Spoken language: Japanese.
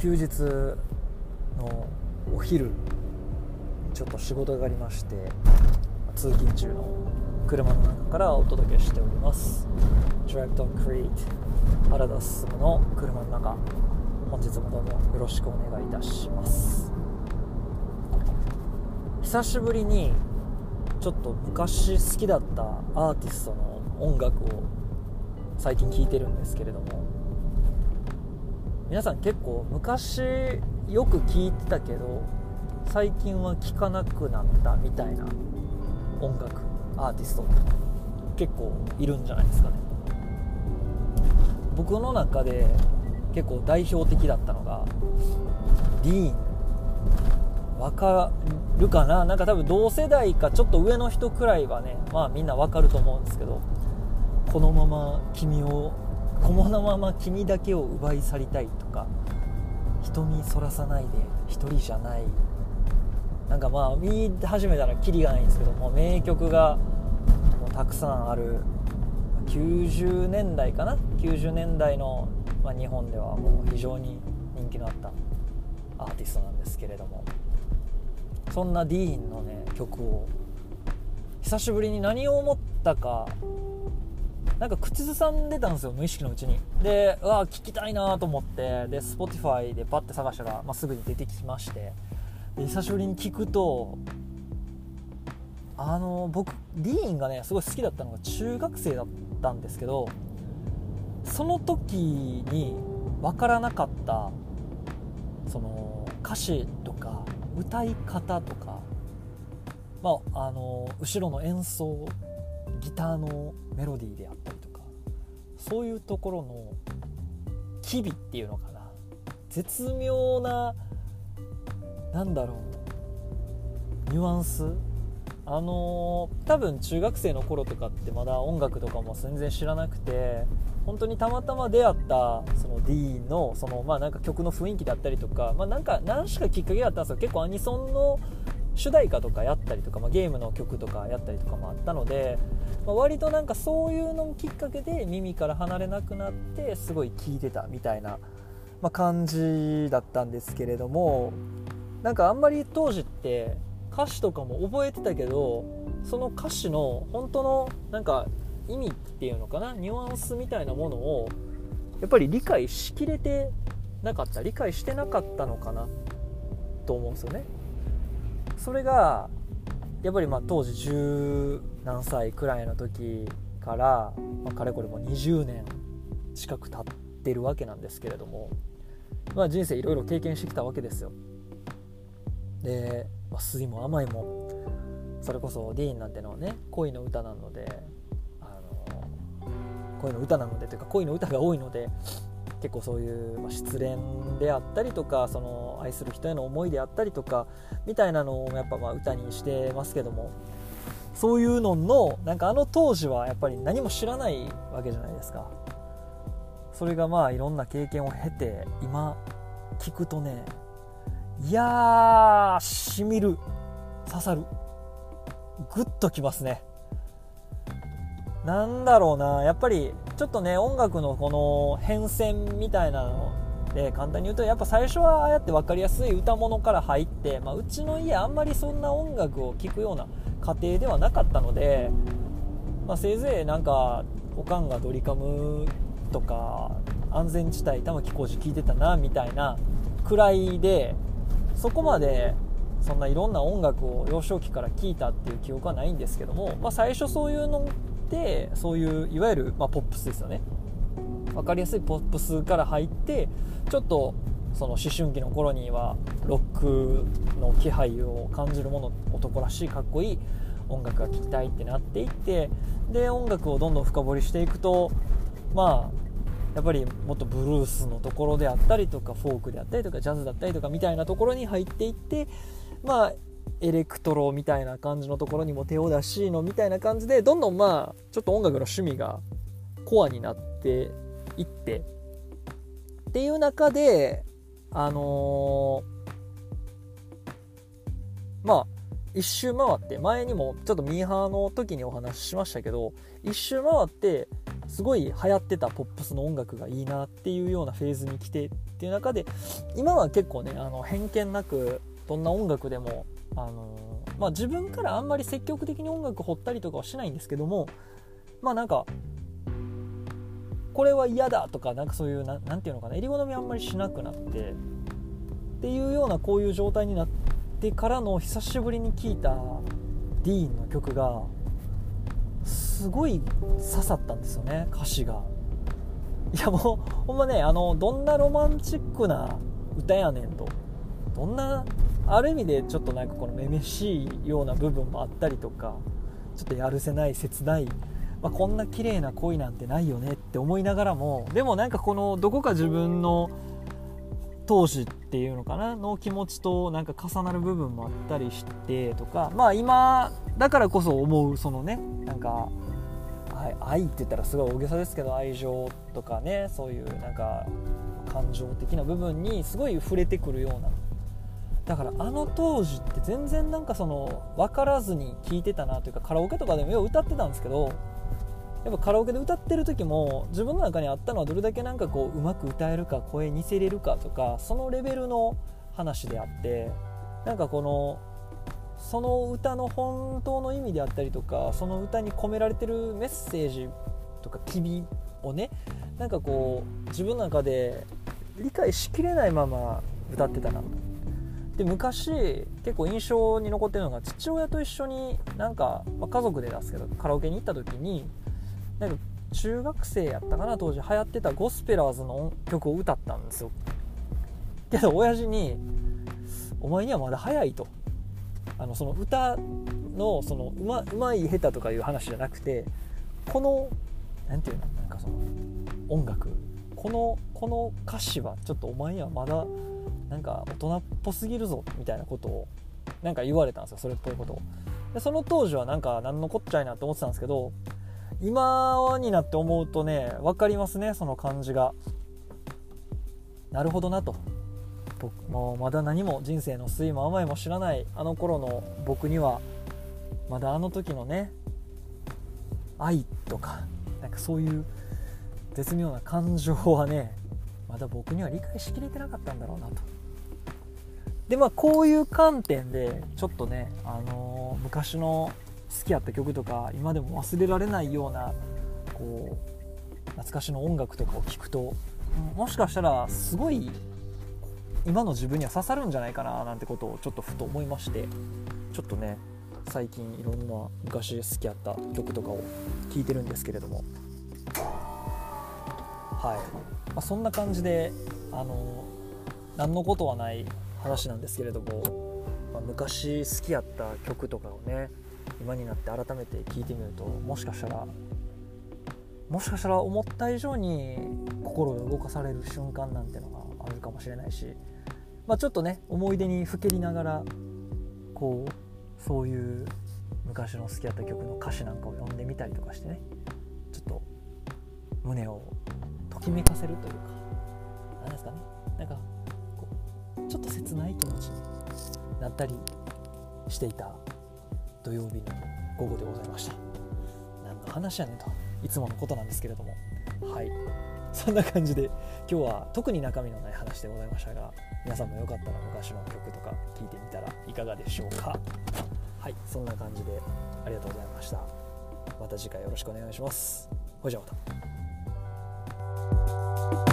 休日のお昼ちょっと仕事がありまして通勤中の車の中からお届けしております。Drive Don't Create 原田進の車の中本日もどうもよろしくお願いいたします。久しぶりにちょっと昔好きだったアーティストの音楽を最近聴いてるんですけれども皆さん結構昔よく聴いてたけど最近は聴かなくなったみたいな音楽アーティスト結構いるんじゃないですかね。僕の中で結構代表的だったのがディーンわかるかな？なんか多分同世代かちょっと上の人くらいはねまあみんなわかると思うんですけどこのまま君をこのまま君だけを奪い去りたいとか瞳そらさないで一人じゃない。なんかまあ見始めたらキリがないんですけども名曲がもうたくさんある。90年代かな？90年代の、ま、日本ではもう非常に人気のあったアーティストなんですけれども。そんなディーンのね曲を久しぶりに何を思ったかなんか口ずさんでたんですよ無意識のうちに。でうわ聞きたいなと思ってで Spotify でパッて探したら、まあ、すぐに出てきまして。で久しぶりに聞くとあの僕ディーンがねすごい好きだったのが中学生だったんですけどその時に分からなかったその歌詞とか歌い方とか、まあ、あの後ろの演奏ギターのメロディーであったりとかそういうところの機微っていうのかな。絶妙ななんだろう。ニュアンス。あのー、多分中学生の頃とかってまだ音楽とかも全然知らなくて本当にたまたま出会ったその D のそのまあなんか曲の雰囲気だったりとかまあなんか何しかきっかけがあったんですよ。結構アニソンの主題歌とかやったりとか、まあ、ゲームの曲とかやったりとかもあったので、まあ、割となんかそういうのきっかけで耳から離れなくなってすごい聴いてたみたいな、まあ、感じだったんですけれどもなんかあんまり当時って歌詞とかも覚えてたけどその歌詞の本当のなんか意味っていうのかなニュアンスみたいなものをやっぱり理解しきれてなかった理解してなかったのかなと思うんですよね。それがやっぱりまあ当時十何歳くらいの時から、まあ、かれこれも20年近く経ってるわけなんですけれども、まあ、人生いろいろ経験してきたわけですよ。で、まあ、酸いも甘いもそれこそディーンなんてのはね恋の歌なのであの恋の歌なのでというか恋の歌が多いので結構そういう、ま失恋であったりとかその愛する人への思いであったりとかみたいなのをやっぱまあ歌にしてますけどもそういうののなんかあの当時はやっぱり何も知らないわけじゃないですか。それがまあいろんな経験を経て今聞くとねいやーしみる刺さるグッときますね。なんだろうなやっぱりちょっとね音楽のこの変遷みたいなので簡単に言うとやっぱ最初はああやって分かりやすい歌物から入って、まあ、うちの家あんまりそんな音楽を聴くような家庭ではなかったので、まあ、せいぜいなんかおかんがドリカムとか安全地帯玉置浩二聴いてたなみたいなくらいでそこまでそんないろんな音楽を幼少期から聴いたっていう記憶はないんですけども、まあ、最初そういうのってそういういわゆる、ま、ポップスですよね。分かりやすいポップスから入ってちょっとその思春期の頃にはロックの気配を感じるもの男らしいかっこいい音楽が聴きたいってなっていってで音楽をどんどん深掘りしていくとまあやっぱりもっとブルースのところであったりとかフォークであったりとかジャズだったりとかみたいなところに入っていってまあエレクトロみたいな感じのところにも手を出しのみたいな感じでどんどんまあちょっと音楽の趣味がコアになっていって。っていう中であのー、まあ一周回って前にもちょっとミーハーの時にお話ししましたけど一周回ってすごい流行ってたポップスの音楽がいいなっていうようなフェーズに来てっていう中で今は結構ねあの偏見なくどんな音楽でも、あのまあ、自分からあんまり積極的に音楽掘ったりとかはしないんですけどもまあなんかこれは嫌だとかなんかそういう何て言うのかな襟好みあんまりしなくなってっていうようなこういう状態になってからの久しぶりに聴いたディーンの曲がすごい刺さったんですよね歌詞が。いやもうほんまねあのどんなロマンチックな歌やねんと。どんなある意味でちょっとなんかこのめめしいような部分もあったりとかちょっとやるせない切ない、まあ、こんな綺麗な恋なんてないよねって思いながらもでもなんかこのどこか自分の当時っていうのかなの気持ちとなんか重なる部分もあったりしてとかまあ今だからこそ思うそのねなんか愛って言ったらすごい大げさですけど愛情とかねそういうなんか感情的な部分にすごい触れてくるような。だからあの当時って全然なんかその分からずに聴いてたなというかカラオケとかでもよう歌ってたんですけどやっぱカラオケで歌ってる時も自分の中にあったのはどれだけなんかこううまく歌えるか声似せれるかとかそのレベルの話であってなんかこのその歌の本当の意味であったりとかその歌に込められてるメッセージとか機微をねなんかこう自分の中で理解しきれないまま歌ってたなで昔結構印象に残ってるのが父親と一緒になんか、まあ、家族で出すけどカラオケに行った時になんか中学生やったかな当時流行ってたゴスペラーズの曲を歌ったんですよ。けど親父に「お前にはまだ早い」と。あのその歌のそのうまうまい下手とかいう話じゃなくてこの何て言うのなんかその音楽。このこの歌詞はちょっとお前にはまだなんか大人っぽすぎるぞみたいなことをなんか言われたんですよそれっぽいことを。でその当時はなんか何のこっちゃいなと思ってたんですけど今になって思うとね分かりますねその感じが。なるほどなと。僕もまだ何も人生の酸いも甘いも知らないあの頃の僕にはまだあの時のね愛とかなんかそういう絶妙な感情はねまだ僕には理解しきれてなかったんだろうなと。でまあこういう観点でちょっとね、あのー、昔の好きやった曲とか今でも忘れられないようなこう懐かしの音楽とかを聴くともしかしたらすごい今の自分には刺さるんじゃないかななんてことをちょっとふと思いましてちょっとね最近いろんな昔好きやった曲とかを聴いてるんですけれども。はい、まあ、そんな感じであの何のことはない話なんですけれども、まあ、昔好きやった曲とかをね今になって改めて聞いてみるともしかしたらもしかしたら思った以上に心が動かされる瞬間なんてのがあるかもしれないし、まあ、ちょっとね思い出にふけりながらこうそういう昔の好きだった曲の歌詞なんかを読んでみたりとかしてねちょっと胸をときめかせるというか何ですかね。なんかこうちょっと切ない気持ちになったりしていた土曜日の午後でございました。何の話やねんと。いつものことなんですけれども。はい。そんな感じで今日は特に中身のない話でございましたが皆さんもよかったら昔の曲とか聴いてみたらいかがでしょうか。はい。そんな感じでありがとうございました。また次回よろしくお願いします。ほいじゃまた。